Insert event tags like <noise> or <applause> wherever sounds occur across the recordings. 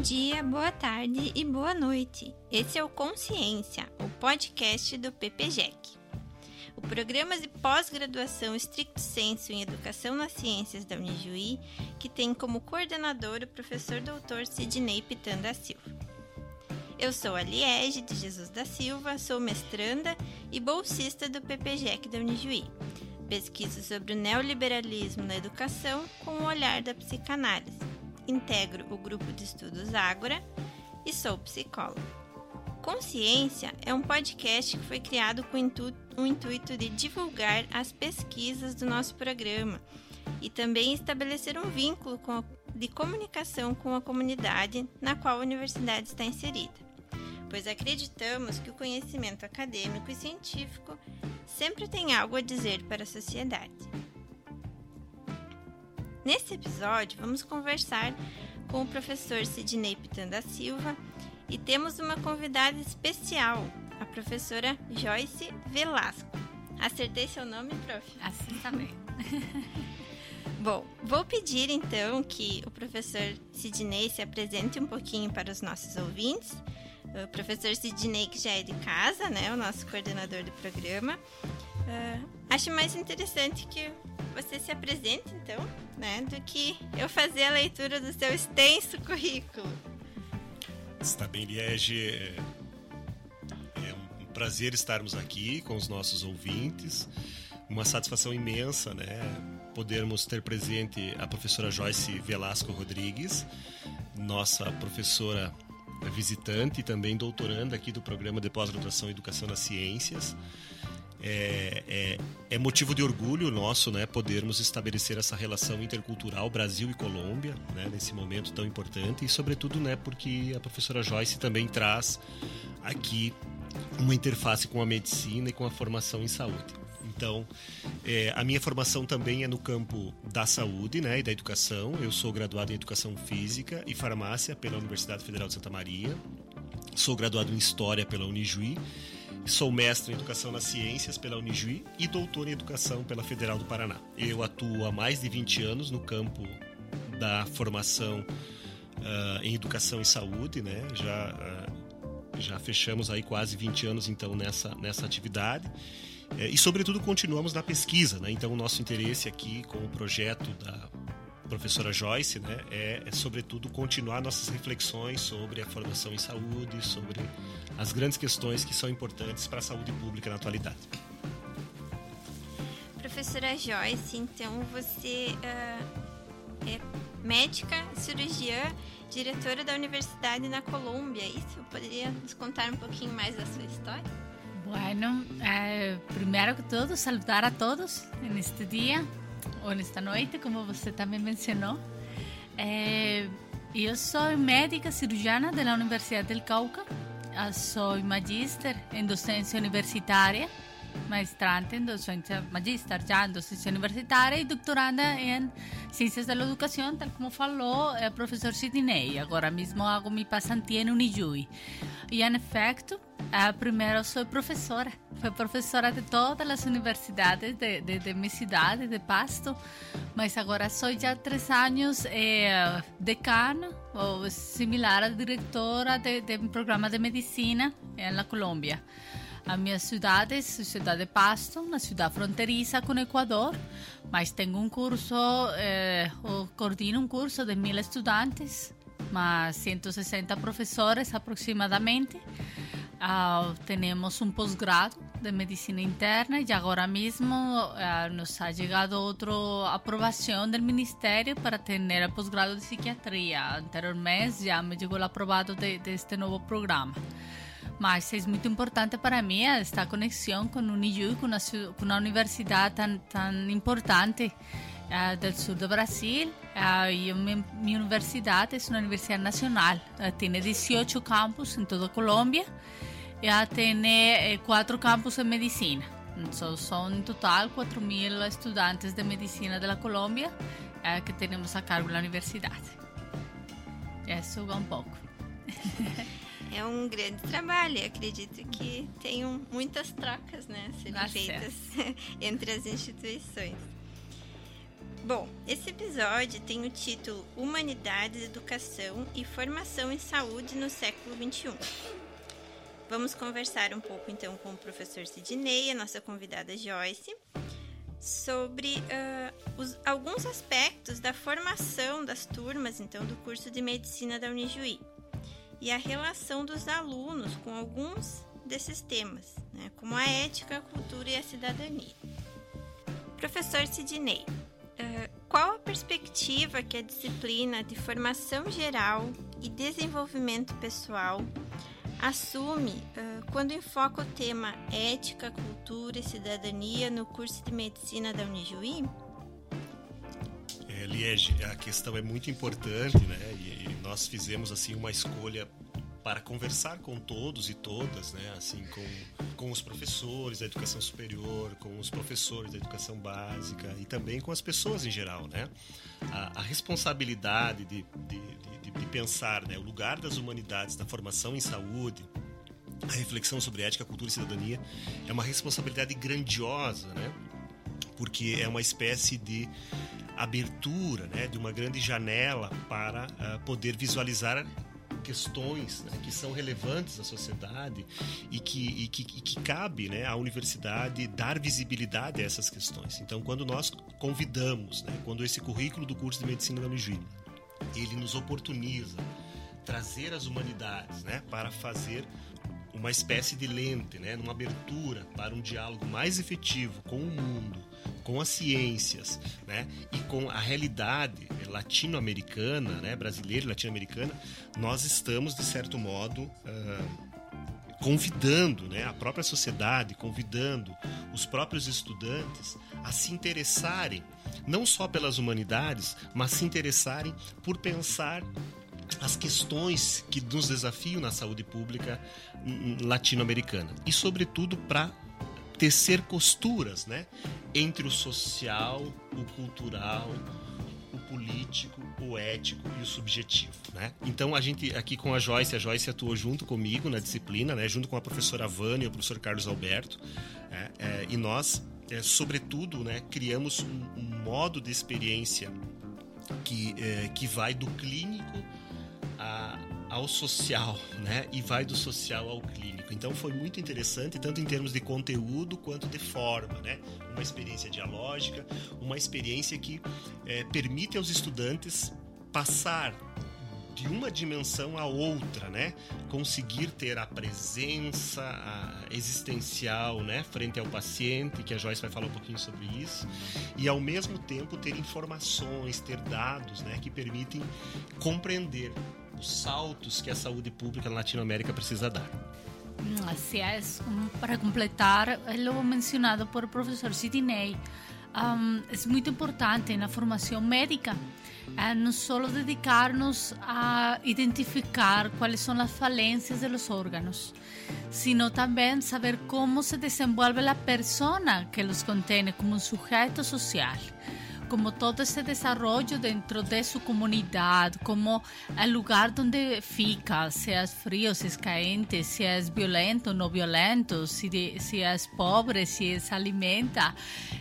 Bom dia, boa tarde e boa noite. Esse é o Consciência, o podcast do PPGEC. O programa de pós-graduação estricto senso em Educação nas Ciências da Unijuí, que tem como coordenador o professor doutor Sidney Pitanda Silva. Eu sou a Liege de Jesus da Silva, sou mestranda e bolsista do PPGEC da Unijuí. Pesquiso sobre o neoliberalismo na educação com o olhar da psicanálise. Integro o grupo de estudos Ágora e sou psicóloga. Consciência é um podcast que foi criado com o intuito de divulgar as pesquisas do nosso programa e também estabelecer um vínculo de comunicação com a comunidade na qual a universidade está inserida pois acreditamos que o conhecimento acadêmico e científico sempre tem algo a dizer para a sociedade. Nesse episódio, vamos conversar com o professor Sidney Pitanda Silva e temos uma convidada especial, a professora Joyce Velasco. Acertei seu nome, prof? Assim também. <laughs> Bom, vou pedir então que o professor Sidney se apresente um pouquinho para os nossos ouvintes o professor Sidney, que já é de casa, né, o nosso coordenador do programa. Uh, acho mais interessante que você se apresente, então, né, do que eu fazer a leitura do seu extenso currículo. Está bem, Liege. É, é um prazer estarmos aqui com os nossos ouvintes. Uma satisfação imensa, né, podermos ter presente a professora Joyce Velasco Rodrigues, nossa professora visitante e também doutoranda aqui do programa de pós-graduação em Educação nas Ciências. É, é, é, motivo de orgulho nosso né, podermos estabelecer essa relação intercultural Brasil e Colômbia né, nesse momento tão importante e sobretudo né, porque a professora Joyce também traz aqui uma interface com a medicina e com a formação em saúde. Então, é, a minha formação também é no campo da saúde né, e da educação. Eu sou graduado em Educação Física e Farmácia pela Universidade Federal de Santa Maria. Sou graduado em História pela Unijuí. Sou mestre em Educação nas Ciências pela Unijuí e doutor em Educação pela Federal do Paraná. Eu atuo há mais de 20 anos no campo da formação uh, em Educação e Saúde, né? Já, uh, já fechamos aí quase 20 anos então nessa, nessa atividade. É, e, sobretudo, continuamos na pesquisa. Né? Então, o nosso interesse aqui com o projeto da professora Joyce né, é, é, sobretudo, continuar nossas reflexões sobre a formação em saúde, sobre as grandes questões que são importantes para a saúde pública na atualidade. Professora Joyce, então você uh, é médica, cirurgiã, diretora da Universidade na Colômbia. Isso poderia nos contar um pouquinho mais da sua história? Bueno, eh, primero que todo, saludar a todos en este día o en esta noche, como usted también mencionó. Eh, yo soy médica cirujana de la Universidad del Cauca, ah, soy magíster en docencia universitaria, maestrante en docencia, magíster ya en docencia universitaria y doctoranda en ciencias de la educación, tal como falou el profesor Sidney. Ahora mismo hago mi pasantía en Unijuí. Y en efecto, a primeiro, sou professora. Fui professora de todas as universidades de, de, de minha cidade, de Pasto. Mas agora sou já três anos eh, decana, ou similar a diretora de, de programa de medicina na Colômbia. A minha cidade é a cidade de Pasto, uma cidade fronteiriça com o Equador, mas tenho curso, eh, coordeno um curso de mil estudantes, mas 160 professores aproximadamente. Uh, tenemos un posgrado de medicina interna y ahora mismo uh, nos ha llegado otra aprobación del ministerio para tener el posgrado de psiquiatría. Anterior mes ya me llegó el aprobado de, de este nuevo programa. Mas es muy importante para mí esta conexión con UNIJU, con una, con una universidad tan, tan importante uh, del sur de Brasil. Uh, y mi, mi, universidad es una universidad nacional, uh, tiene 18 campus en toda Colombia ya tiene eh, cuatro campus en medicina. So, son en total 4.000 estudantes de medicina de la Colombia eh, que tenemos a cargo la universidade. É um pouco. É <laughs> um grande trabalho. acredito que tenham muitas trocas né, serem feitas <laughs> entre as instituições. Bom, esse episódio tem o título Humanidades, Educação e Formação em Saúde no século XXI. Vamos conversar um pouco então com o professor Sidney, a nossa convidada Joyce, sobre uh, os, alguns aspectos da formação das turmas então do curso de medicina da Unijuí e a relação dos alunos com alguns desses temas, né, como a ética, a cultura e a cidadania. Professor Sidney, uh, qual a perspectiva que a disciplina de formação geral e desenvolvimento pessoal assume uh, quando enfoca o tema ética, cultura e cidadania no curso de medicina da Unijuí? É, Liege, a questão é muito importante, né? E, e nós fizemos assim uma escolha para conversar com todos e todas, né? Assim, com, com os professores da educação superior, com os professores da educação básica e também com as pessoas em geral, né? A, a responsabilidade de, de, de, de, pensar né? o lugar das humanidades na formação em saúde, a reflexão sobre ética, cultura e cidadania é uma responsabilidade grandiosa, né? Porque é uma espécie de abertura, né? De uma grande janela para uh, poder visualizar questões né, que são relevantes à sociedade e que, e que, e que cabe né, à universidade dar visibilidade a essas questões. Então, quando nós convidamos, né, quando esse currículo do curso de medicina da Unijuí, ele nos oportuniza trazer as humanidades né, para fazer uma espécie de lente, né, numa abertura para um diálogo mais efetivo com o mundo, com as ciências, né, e com a realidade latino-americana, né, brasileira e latino-americana, nós estamos de certo modo uh, convidando, né, a própria sociedade, convidando os próprios estudantes a se interessarem não só pelas humanidades, mas se interessarem por pensar as questões que nos desafiam na saúde pública latino-americana e, sobretudo, para tecer costuras né, entre o social, o cultural, o político, o ético e o subjetivo, né? Então a gente aqui com a Joyce, a Joyce atuou junto comigo na disciplina, né? Junto com a professora Vânia e o professor Carlos Alberto, é, é, e nós, é, sobretudo, né? Criamos um, um, modo de experiência que é, que vai do clínico a, ao social, né? E vai do social ao clínico. Então foi muito interessante, tanto em termos de conteúdo quanto de forma, né? Uma experiência dialógica, uma experiência que é, permite aos estudantes passar de uma dimensão a outra, né? Conseguir ter a presença a existencial, né, frente ao paciente, que a Joyce vai falar um pouquinho sobre isso, e ao mesmo tempo ter informações, ter dados, né, que permitem compreender os saltos que a saúde pública na Latinoamérica precisa dar. Así es, para completar lo mencionado por el profesor Sidney, um, muy importante en la formación médica uh, no solo dedicarnos a identificar cuáles son las falencias de los órganos, sino también saber cómo se desenvuelve la persona que los contiene como un sujeto social como todo ese desarrollo dentro de su comunidad, como el lugar donde fica, si es frío, si es caliente, si es violento, no violento, si, es pobre, si se alimenta.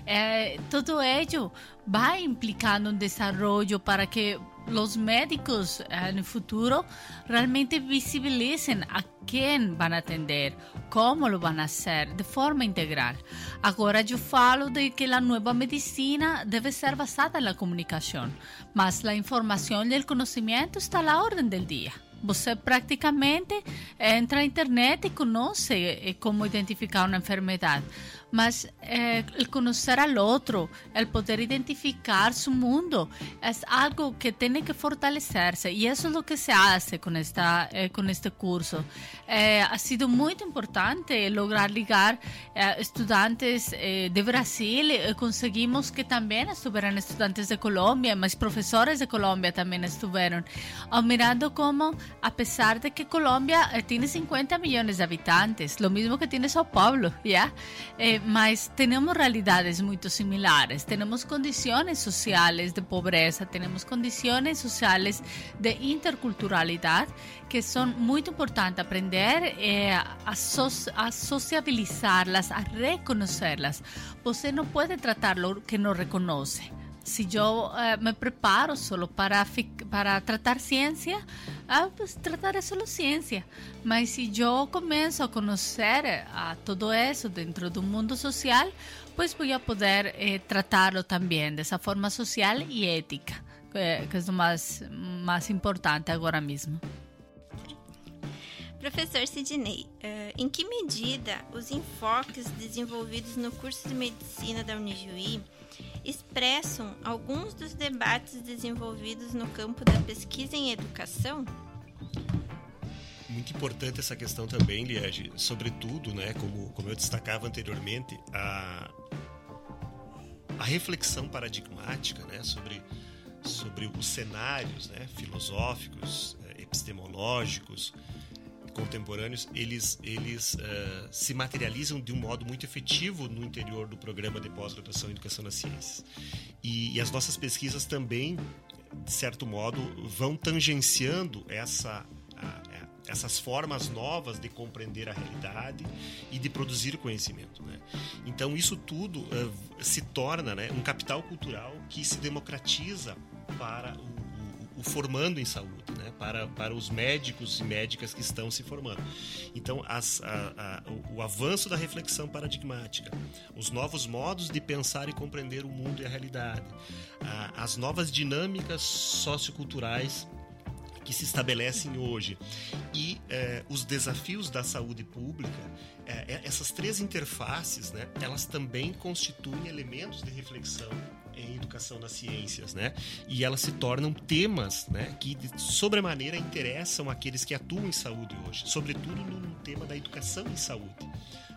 Eh, todo ello va implicando un desarrollo para que los médicos en el futuro realmente visibilicen a quién van a atender, cómo lo van a hacer de forma integral. Ahora yo falo de que la nueva medicina debe ser basada en la comunicación, mas la información y el conocimiento está a la orden del día. Você praticamente entra na internet e conhece como identificar uma enfermidade. mas eh, el conocer al otro, el poder identificar su mundo, es algo que tiene que fortalecerse y eso es lo que se hace con, esta, eh, con este curso. Eh, ha sido muy importante lograr ligar eh, estudiantes eh, de Brasil, eh, conseguimos que también estuvieran estudiantes de Colombia, más profesores de Colombia también estuvieron, mirando cómo a pesar de que Colombia tiene 50 millones de habitantes, lo mismo que tiene Sao Paulo, <laughs> ¿ya? mas tenemos realidades muy similares. Tenemos condiciones sociales de pobreza, tenemos condiciones sociales de interculturalidad que son muy importantes aprender eh, a, a sociabilizarlas, a reconocerlas. Você no puede tratar lo que no reconoce se eu eh, me preparo solo para, para tratar ciência, ah, pues trataré solo ciência. Mas se eu começo a conhecer a todo isso dentro do mundo social, pues voy a poder eh, tratarlo también de esa forma social y ética, que, que lo más, más importante agora mesmo. Professor Sidney, uh, em que medida os enfoques desenvolvidos no curso de medicina da Unijuí expressam alguns dos debates desenvolvidos no campo da pesquisa em educação? Muito importante essa questão também, Liege, sobretudo, né, como, como eu destacava anteriormente, a, a reflexão paradigmática né, sobre, sobre os cenários né, filosóficos, eh, epistemológicos, contemporâneos, eles, eles uh, se materializam de um modo muito efetivo no interior do programa de pós-graduação em Educação nas Ciências. E, e, as nossas pesquisas também, de certo modo, vão tangenciando essa, essas formas novas de compreender a realidade e de produzir conhecimento. Né? Então, isso tudo uh, se torna né, um capital cultural que se democratiza para o o formando em saúde, né? para, para os médicos e médicas que estão se formando. Então, as, a, a, o, avanço da reflexão paradigmática, os novos modos de pensar e compreender o mundo e a realidade, a, as novas dinâmicas socioculturais que se estabelecem hoje e eh, os desafios da saúde pública, eh, essas três interfaces, né, elas também constituem elementos de reflexão em educação nas ciências, né? E elas se tornam temas, né, que sobremaneira interessam aqueles que atuam em saúde hoje, sobretudo no tema da educação em saúde.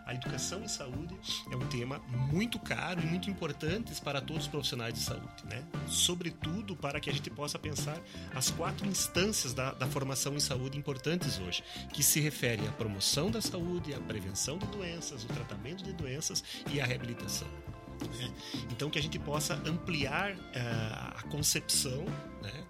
A educação em saúde é um tema muito caro e muito importante para todos os profissionais de saúde, né? Sobretudo para que a gente possa pensar as quatro instâncias da, da formação em saúde importantes hoje, que se refere à promoção da saúde, à prevenção de doenças, o tratamento de doenças e à reabilitação. Né? Então, que a gente possa ampliar uh, a concepção né,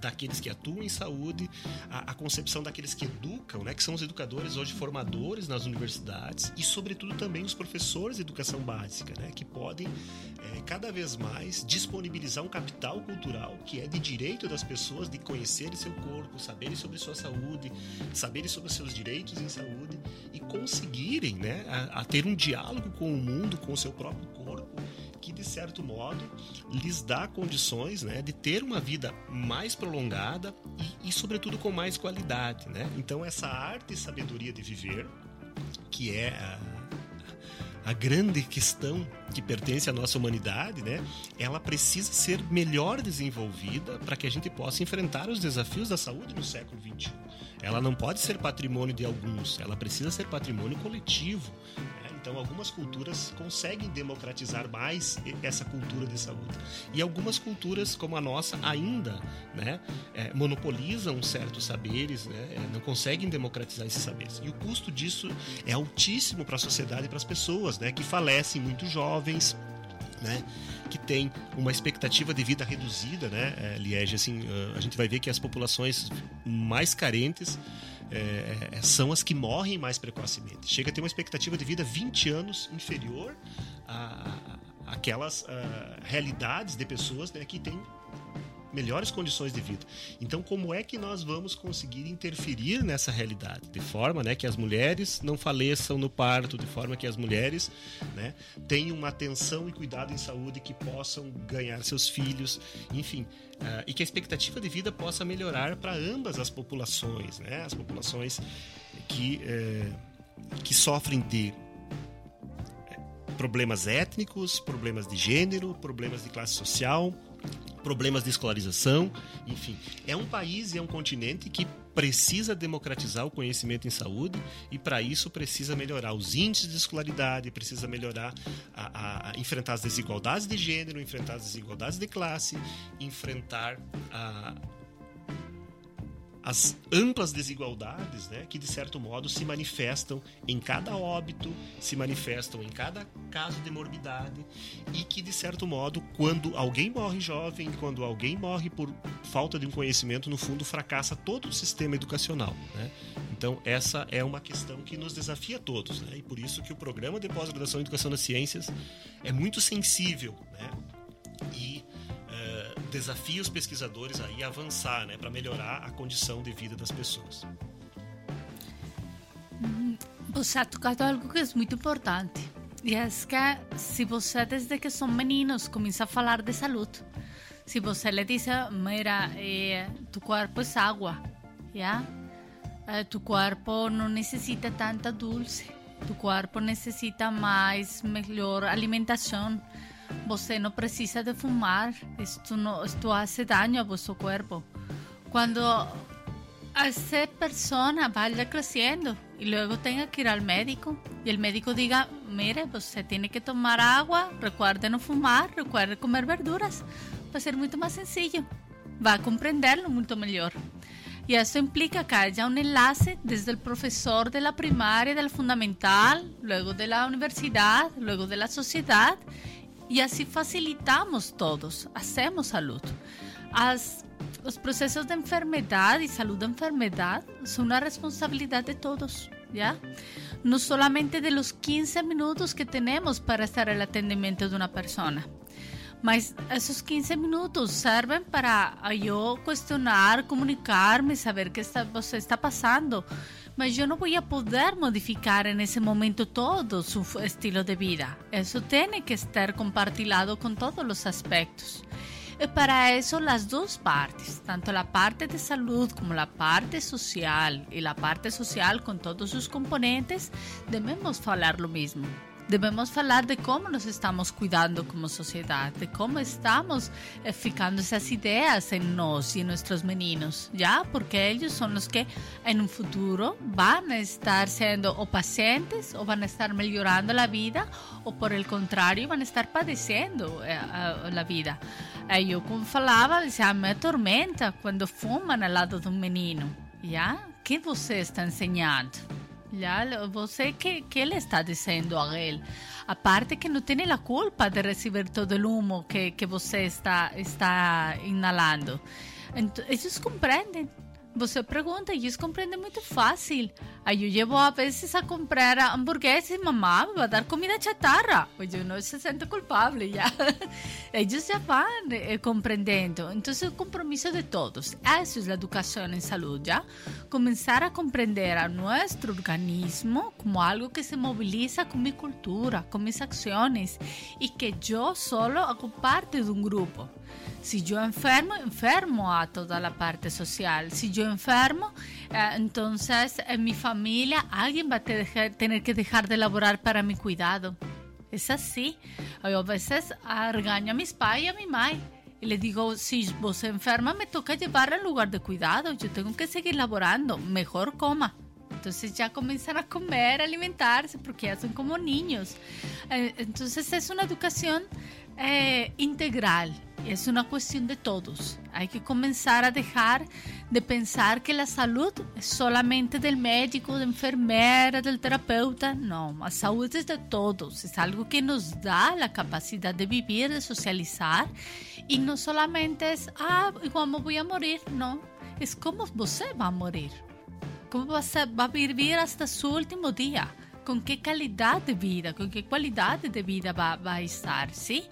daqueles que atuam em saúde, a, a, concepção daqueles que educam, né, que são os educadores hoje formadores nas universidades e, sobretudo, também os professores de educação básica, né, que podem é, cada vez mais disponibilizar um capital cultural que é de direito das pessoas de conhecerem seu corpo, saberem sobre sua saúde, saberem sobre seus direitos em saúde e conseguirem né, a, a ter um diálogo com o mundo, com o seu próprio corpo que de certo modo lhes dá condições né, de ter uma vida mais prolongada e, e, sobretudo com mais qualidade. Né? Então essa arte e sabedoria de viver, que é a, a grande questão que pertence à nossa humanidade, né, ela precisa ser melhor desenvolvida para que a gente possa enfrentar os desafios da saúde no século XXI. Ela não pode ser patrimônio de alguns, ela precisa ser patrimônio coletivo. Então, algumas culturas conseguem democratizar mais essa cultura de saúde. E algumas culturas, como a nossa, ainda né, é, monopolizam certos saberes, né, é, não conseguem democratizar esses saberes. E o custo disso é altíssimo para a sociedade e para as pessoas, né, que falecem muito jovens, né, que tem uma expectativa de vida reduzida, né, é, Liege, assim, a gente vai ver que as populações mais carentes é, é, são as que morrem mais precocemente. Chega a ter uma expectativa de vida 20 anos inferior a, aquelas a, realidades de pessoas né, que têm melhores condições de vida. Então, como é que nós vamos conseguir interferir nessa realidade? De forma né, que as mulheres não faleçam no parto, de forma que as mulheres né, tenham uma atenção e cuidado em saúde que possam ganhar seus filhos, enfim. Uh, e que a expectativa de vida possa melhorar para ambas as populações, né? as populações que, eh, que sofrem de problemas étnicos, problemas de gênero, problemas de classe social, problemas de escolarização, enfim. É um país e é um continente que precisa democratizar o conhecimento em saúde e para isso precisa melhorar os índices de escolaridade, precisa melhorar a, a, a, enfrentar as desigualdades de gênero, enfrentar as desigualdades de classe, enfrentar a as amplas desigualdades né, que, de certo modo, se manifestam em cada óbito, se manifestam em cada caso de morbidade e que, de certo modo, quando alguém morre jovem, quando alguém morre por falta de um conhecimento, no fundo, fracassa todo o sistema educacional. Né? Então, essa é uma questão que nos desafia a todos né? e por isso que o programa de pós-graduação em Educação das Ciências é muito sensível né? Desafia os pesquisadores aí a avançar, né, para melhorar a condição de vida das pessoas. Você ha tocado algo que é muito importante. E é que se você, desde que são meninos, começa a falar de saúde, se você le dice, mira, eh, tu cuerpo es agua, ¿ya? Eh, tu cuerpo no necesita tanta dulce, tu cuerpo necesita más, mejor alimentación. Você no precisa de fumar, esto, no, esto hace daño a vuestro cuerpo. Cuando esa persona vaya creciendo y luego tenga que ir al médico y el médico diga, mire, usted tiene que tomar agua, recuerde no fumar, recuerde comer verduras, va a ser mucho más sencillo, va a comprenderlo mucho mejor. Y eso implica que haya un enlace desde el profesor de la primaria, del fundamental, luego de la universidad, luego de la sociedad, y así facilitamos todos, hacemos salud. As, os processos de enfermedade e saúde da enfermedade são uma responsabilidade de todos, ¿ya? No solamente de los 15 minutos que temos para estar al atendimento de uma pessoa. Mas esses 15 minutos servem para eu questionar, comunicar-me, saber que está, você está passando. Mas eu não vou poder modificar nesse momento todo seu estilo de vida. Isso tem que estar compartilhado com todos os aspectos. Y para eso las dos partes, tanto la parte de salud como la parte social y la parte social con todos sus componentes, debemos hablar lo mismo. Debemos hablar de cómo nos estamos cuidando como sociedad, de cómo estamos ficando esas ideas en nos y en nuestros meninos, ¿ya? Porque ellos son los que en un futuro van a estar siendo o pacientes o van a estar mejorando la vida o por el contrario van a estar padeciendo eh, la vida. Aí eu, como falava, dizia, me atormenta quando fumam ao lado de um menino. Já? que você está ensinando? Já? Você, que, que ele está dizendo a ele? A parte que não tem a culpa de receber todo o humo que, que você está, está inalando. Então, eles compreendem. Você pergunta e eles compreendem muito fácil. Aí eu levo a vezes a comprar hamburguesas e mamá vai dar comida chatarra. Pois eu não se sente culpável <laughs> já. Eles já vão eh, compreendendo. Então é o compromisso de todos. Essa é a educação em saúde, já? Começar a compreender a nosso organismo como algo que se moviliza com minha cultura, com minhas ações e que eu solo hago parte de um grupo. Si yo enfermo, enfermo a toda la parte social. Si yo enfermo, eh, entonces en mi familia alguien va a tener que dejar de laborar para mi cuidado. Es así. Yo a veces regaño a mis pais y a mi madre. Y le digo, si vos enferma, me toca llevarla al lugar de cuidado. Yo tengo que seguir laborando. Mejor coma. Entonces ya comienzan a comer, a alimentarse, porque ya son como niños. Eh, entonces es una educación eh, integral. Es una cuestión de todos. Hay que comenzar a dejar de pensar que la salud es solamente del médico, de enfermera, del terapeuta. No, la salud es de todos. Es algo que nos da la capacidad de vivir, de socializar. Y no solamente es, ah, me voy a morir. No, es cómo usted va a morir. Cómo va a, va a vivir hasta su último día. Con qué calidad de vida, con qué cualidad de vida va, va a estar, ¿sí?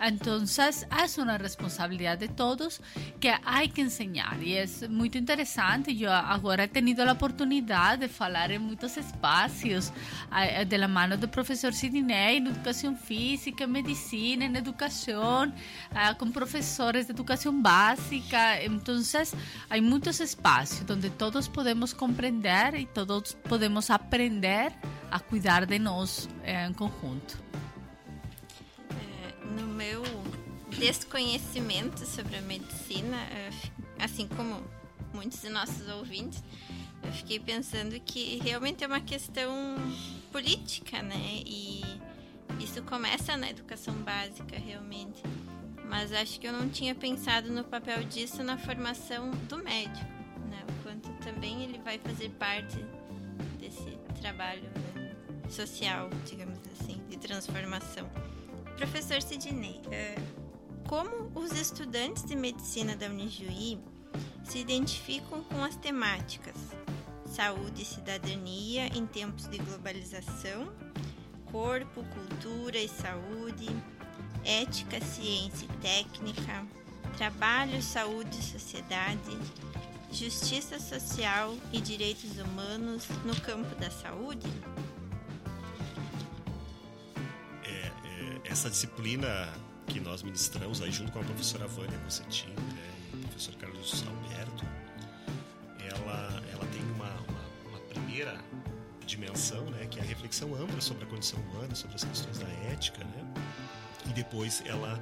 Entonces es una responsabilidad de todos que hay que enseñar y es muy interesante. Yo ahora he tenido la oportunidad de hablar en muchos espacios eh, de la mano del profesor Sidney en educación física, en medicina, en educación, eh, con profesores de educación básica. Entonces hay muchos espacios donde todos podemos comprender y todos podemos aprender a cuidar de nos eh, en conjunto. No meu desconhecimento sobre a medicina, assim como muitos de nossos ouvintes, eu fiquei pensando que realmente é uma questão política, né? E isso começa na educação básica, realmente. Mas acho que eu não tinha pensado no papel disso na formação do médico, né? O quanto também ele vai fazer parte desse trabalho né? social, digamos assim, de transformação. Professor Sidney, é, como os estudantes de medicina da Unijuí se identificam com as temáticas saúde e cidadania em tempos de globalização, corpo, cultura e saúde, ética, ciência e técnica, trabalho, saúde e sociedade, justiça social e direitos humanos no campo da saúde? Essa disciplina que nós ministramos aí junto com a professora Vânia Concetin né, e o professor Carlos Alberto, ela, ela tem uma, uma, uma primeira dimensão, né, que é a reflexão ampla sobre a condição humana, sobre as questões da ética, né, e depois ela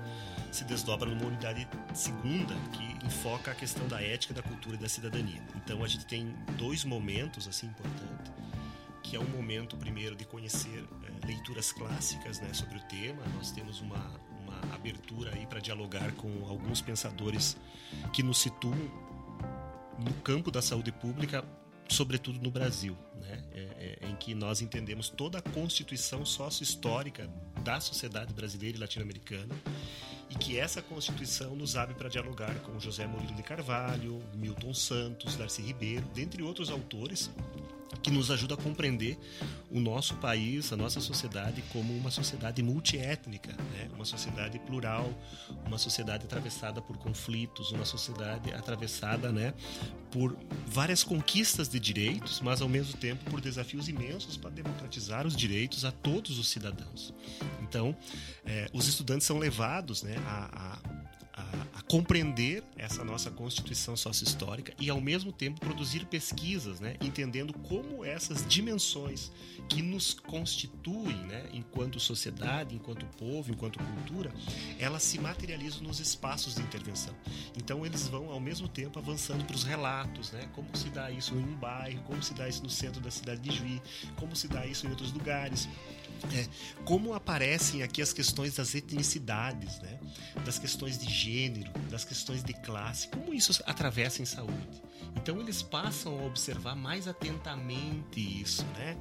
se desdobra numa unidade segunda que enfoca a questão da ética, da cultura e da cidadania. Então a gente tem dois momentos assim importantes, que é um momento primeiro de conhecer é, leituras clássicas, né, sobre o tema. Nós temos uma, uma abertura aí para dialogar com alguns pensadores que nos situam no campo da saúde pública sobretudo no Brasil, né? É, é, em que nós entendemos toda a constituição sócio-histórica da sociedade brasileira e latino-americana e que essa constituição nos abre para dialogar com José Murilo de Carvalho, Milton Santos, Darcy Ribeiro, dentre outros autores que nos ajuda a compreender o nosso país, a nossa sociedade como uma sociedade multiétnica, né? uma sociedade plural, uma sociedade atravessada por conflitos, uma sociedade atravessada né, por várias conquistas de direitos, mas ao mesmo tempo por desafios imensos para democratizar os direitos a todos os cidadãos. Então, eh, os estudantes são levados né, a, a compreender essa nossa constituição sócio-histórica e, ao mesmo tempo, produzir pesquisas, né, entendendo como essas dimensões que nos constituem né, enquanto sociedade, enquanto povo, enquanto cultura, elas se materializam nos espaços de intervenção. Então, eles vão, ao mesmo tempo, avançando para os relatos, né, como se dá isso em um bairro, como se dá isso no centro da cidade de Juí, como se dá isso em outros lugares. É, como aparecem aqui as questões das etnicidades, né? das questões de gênero, das questões de classe, como isso atravessa em saúde. Então eles passam a observar mais atentamente isso, né?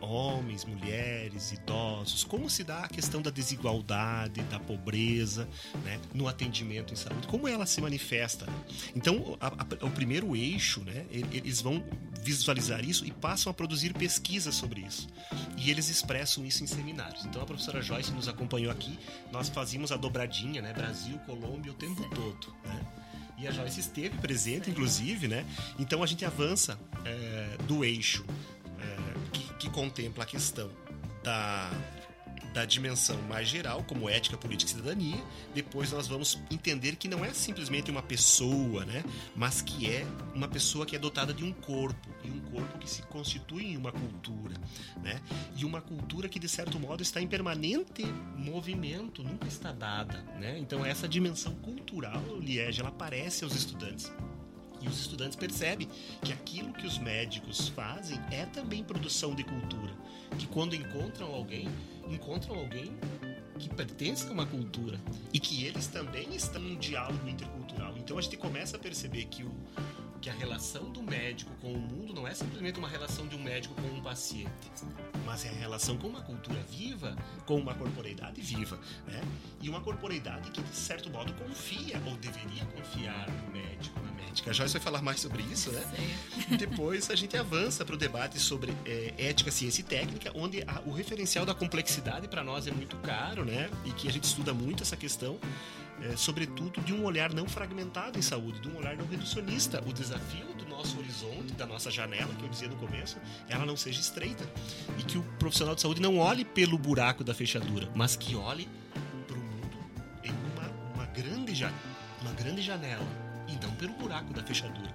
Homens, mulheres, idosos, como se dá a questão da desigualdade, da pobreza, né, no atendimento em saúde, como ela se manifesta. Né? Então, a, a, o primeiro eixo, né, eles vão visualizar isso e passam a produzir pesquisas sobre isso. E eles expressam isso em seminários. Então, a professora Joyce nos acompanhou aqui, nós fazíamos a dobradinha, né, Brasil, Colômbia o tempo todo, né? E a Joyce esteve presente, inclusive, né? Então a gente avança é, do eixo que contempla a questão da, da dimensão mais geral, como ética, política e cidadania. Depois nós vamos entender que não é simplesmente uma pessoa, né? mas que é uma pessoa que é dotada de um corpo, e um corpo que se constitui em uma cultura. Né? E uma cultura que, de certo modo, está em permanente movimento, nunca está dada. Né? Então, essa dimensão cultural, Liege, ela aparece aos estudantes. E os estudantes percebem que aquilo que os médicos fazem é também produção de cultura. Que quando encontram alguém, encontram alguém que pertence a uma cultura e que eles também estão em um diálogo intercultural. Então a gente começa a perceber que o, que a relação do médico com o mundo não é simplesmente uma relação de um médico com um paciente, mas é a relação com uma cultura viva, com uma corporeidade viva, né? E uma corporeidade que, de certo modo, confia ou deveria confiar no médico, na médica. A Joyce vai falar mais sobre isso, né? E depois a gente avança para o debate sobre é, ética, ciência e técnica, onde a, o referencial da complexidade para nós é muito caro, né? E que a gente estuda muito essa questão é, sobretudo de um olhar não fragmentado em saúde, de um olhar não reducionista. O desafio do nosso horizonte, da nossa janela, que eu dizia no começo, ela não seja estreita. E que o profissional de saúde não olhe pelo buraco da fechadura, mas que olhe para o mundo em uma, uma, grande, uma grande janela e não pelo buraco da fechadura.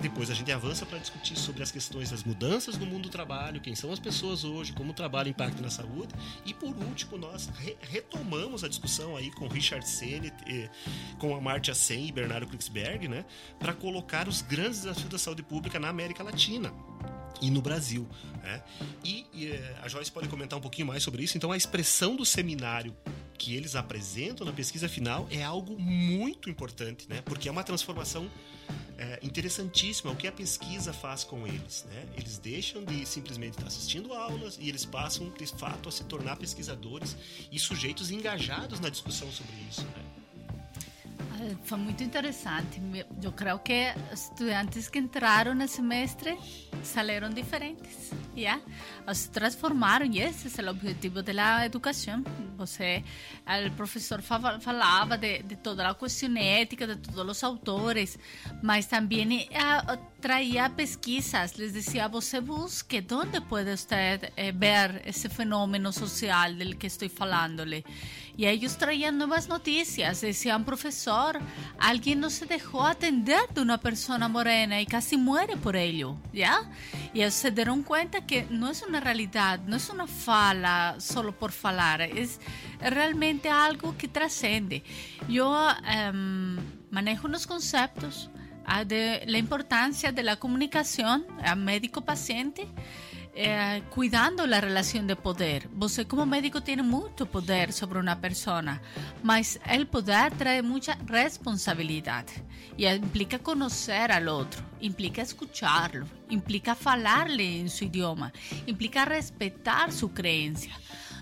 Depois a gente avança para discutir sobre as questões das mudanças no mundo do trabalho, quem são as pessoas hoje, como o trabalho impacta na saúde. E por último, nós re retomamos a discussão aí com Richard Sennett, com a Marcia Sen e Bernardo Klicksberg, né? para colocar os grandes desafios da saúde pública na América Latina e no Brasil. Né? E, e, eh, a Joyce pode comentar um pouquinho mais sobre isso. Então, a expressão do seminário que eles apresentam na pesquisa final é algo muito importante, né? porque é uma transformação é, interessantíssima o que a pesquisa faz com eles. Né? Eles deixam de simplesmente estar assistindo aulas e eles passam, de fato, a se tornar pesquisadores e sujeitos engajados na discussão sobre isso. Né? Ah, foi muito interessante. Eu creio que estudantes que entraram no semestre salieron diferentes. ¿ya? Se transformaron y ese es el objetivo de la educación. Você, o professor falava de, de, toda a questão ética, de todos os autores, mas também uh, traía pesquisas. Les decía, você busque onde pode você eh, ver esse fenômeno social del que estou falando-lhe. Y ellos traían nuevas noticias. Decían, profesor, alguien no se dejó atender de una persona morena y casi muere por ello, ¿ya? Y ellos se dieron cuenta que no es una realidad, no es una fala solo por falar, es realmente algo que trascende. Yo um, manejo unos conceptos uh, de la importancia de la comunicación médico-paciente eh, cuidando a relação de poder. Você, como médico, tem muito poder sobre uma pessoa, mas o poder traz muita responsabilidade e implica conhecer ao outro, implica escuchá-lo, implica falar-lhe em seu idioma, implica respeitar sua crença.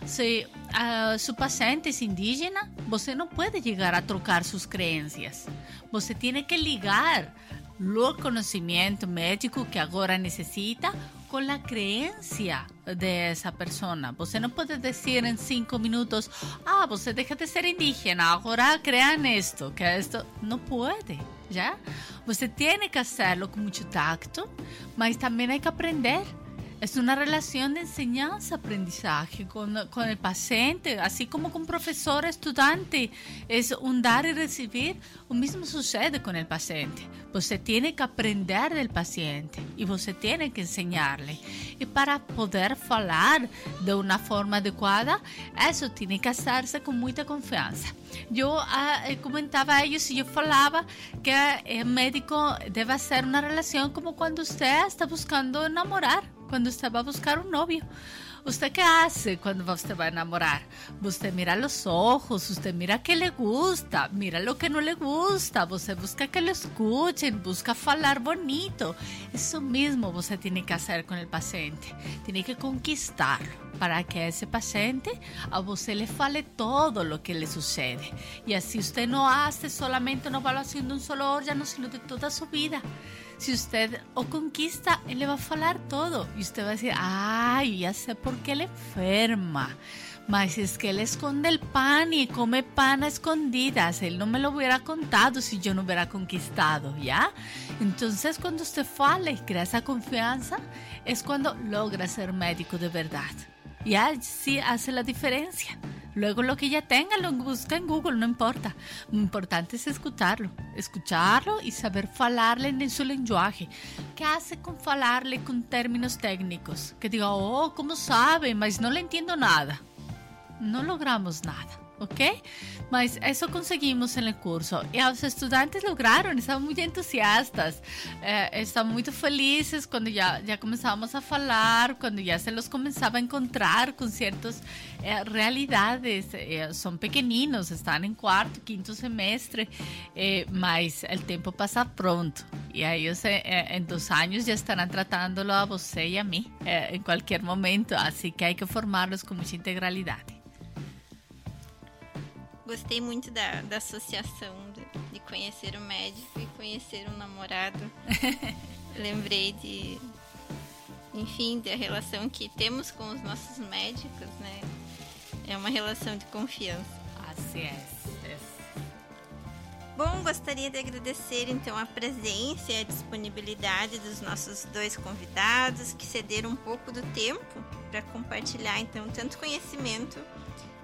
Se uh, seu paciente é indígena, você não pode chegar a trocar suas crenças. Você tem que ligar o conhecimento médico que agora necessita con la creencia de esa persona. Você no puede decir en cinco minutos, ah, você deja de ser indígena, ahora crean esto, que esto no puede, ¿ya? Você tiene que hacerlo con mucho tacto, mas también hay que aprender. Es una relación de enseñanza-aprendizaje con, con, el paciente, así como con profesor, estudiante. Es un dar y recibir. Lo mismo sucede con el paciente. Você tiene que aprender del paciente y você tiene que enseñarle. Y para poder falar de una forma adecuada, eso tiene que hacerse con mucha confianza. Yo ah, eh, comentaba a ellos y yo falaba que el médico debe hacer una relación como cuando usted está buscando enamorar quando você vai buscar um novio. ¿Usted qué hace cuando usted va a enamorar? Usted mira los ojos, usted mira qué le gusta, mira lo que no le gusta, usted busca que lo escuchen, busca falar bonito. Eso mismo usted tiene que hacer con el paciente. Tiene que conquistarlo para que ese paciente a usted le fale todo lo que le sucede. Y así usted no hace solamente una evaluación de un solo órgano, sino de toda su vida. Si usted o conquista, él le va a falar todo. Y usted va a decir, ay, ya sé por qué le enferma. Mas es que él esconde el pan y come pan a escondidas. Él no me lo hubiera contado si yo no hubiera conquistado, ¿ya? Entonces, cuando usted fala y crea esa confianza, es cuando logra ser médico de verdad. Ya sí hace la diferencia. Luego lo que ya tenga lo busca en Google, no importa. Lo importante es escucharlo, escucharlo y saber falarle en su lenguaje. ¿Qué hace con falarle con términos técnicos? Que diga, oh, ¿cómo sabe? Mas no le entiendo nada. No logramos nada. ¿Ok? Mas eso conseguimos en el curso y los estudiantes lograron, estaban muy entusiastas, eh, estaban muy felices cuando ya, ya comenzamos a hablar, cuando ya se los comenzaba a encontrar con ciertas eh, realidades. Eh, son pequeñinos, están en cuarto, quinto semestre, eh, mas el tiempo pasa pronto y a ellos eh, eh, en dos años ya estarán tratándolo a você y a mí en cualquier momento, así que hay que formarlos con mucha integralidad. Gostei muito da, da associação de, de conhecer o médico e conhecer um namorado. <laughs> Lembrei de, enfim, da relação que temos com os nossos médicos, né? É uma relação de confiança. Assim é. Bom, gostaria de agradecer então a presença e a disponibilidade dos nossos dois convidados que cederam um pouco do tempo para compartilhar então tanto conhecimento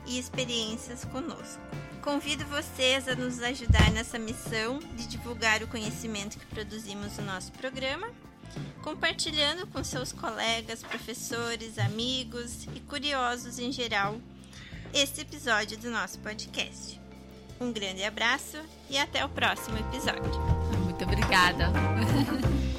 e experiências conosco. Convido vocês a nos ajudar nessa missão de divulgar o conhecimento que produzimos no nosso programa, compartilhando com seus colegas, professores, amigos e curiosos em geral este episódio do nosso podcast. Um grande abraço e até o próximo episódio. Muito obrigada. <laughs>